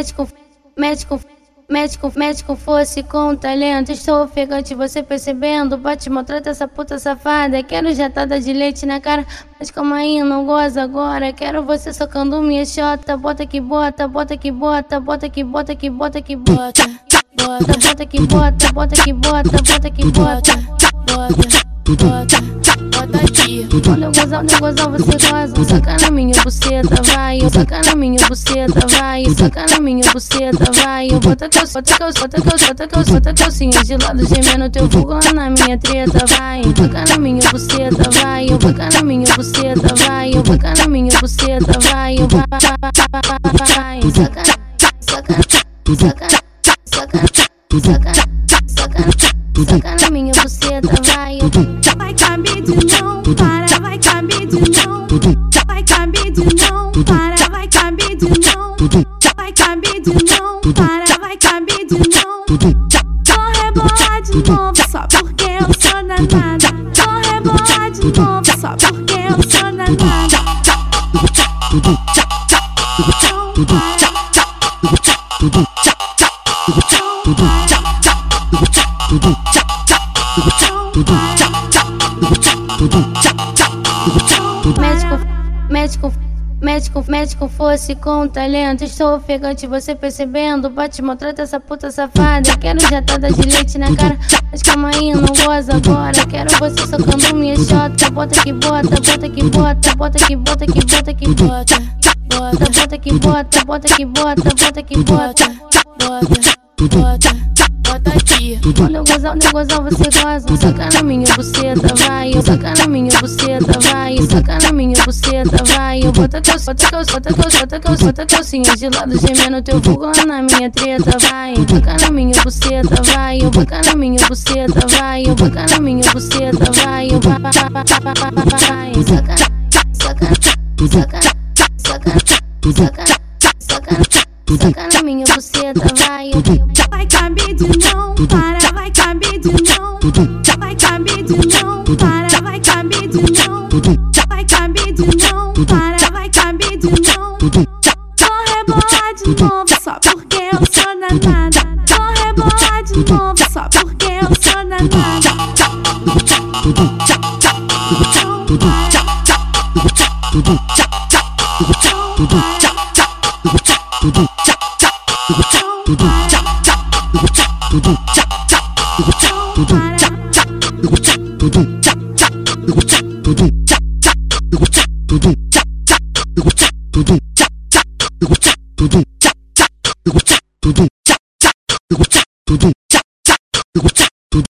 médico, médico, médico, médico fosse com talento. Estou ofegante, você percebendo? Bate, maltrata essa puta safada. Quero jatada de leite na cara, mas calma aí, não goza agora. Quero você socando minha chota. Bota que bota, bota que bota, bota que bota que bota que bota. Bota, bota que bota, bota que bota, bota que bota. Bota, bota. Quando eu gozar, eu gozar, você goza. Saca na minha buceta, vai. Saca na minha buceta, vai. Saca na minha buceta, vai. Bota calça, bota calça, bota calça, bota calça, bota calcinha de lado, gemendo teu fogo lá na minha treta, vai. Saca na minha buceta, vai. Saca na minha buceta, vai. Saca na minha buceta, vai. Vai, saca, saca, saca, saca, saca, saca, saca na cabide não. Vai cabide não, para, vai cabide não. Vou rebolar de novo só porque eu sou danada. Vou rebolar de novo só porque eu sou danada. Não para. Médico, médico, fosse com talento. Estou ofegante, você percebendo? Bate, maltrata essa puta safada. Quero jatada de leite na cara, mas calma aí, não goza agora. Quero você socando minha chota. Bota que bota, bota que bota, bota que bota que bota que bota. Bota, bota que bota, bota que bota, bota que bota. Bota, bota, bota aqui. Quando eu gozar, eu gozar, você goza. Saca na minha buceta, vai. Saca na minha buceta, vai. Saca na minha buceta, vai. Eu bota calça, bota calça, bota calça, bota calça, bota calcinha de lado, gemendo teu fogo lá na minha treta, vai. Saca na minha buceta, vai. Eu boca na minha buceta, vai. Eu boca na minha buceta, vai. Eu vai, vai, saca, saca, saca, saca, saca, saca, saca na minha não. Vai cabide não, para, vai cabide não. Vai cabide não, para, vai cabide não. Vou rebolar de novo só porque eu sou danada. Vou rebolar de novo só porque eu sou danada. Não Tudo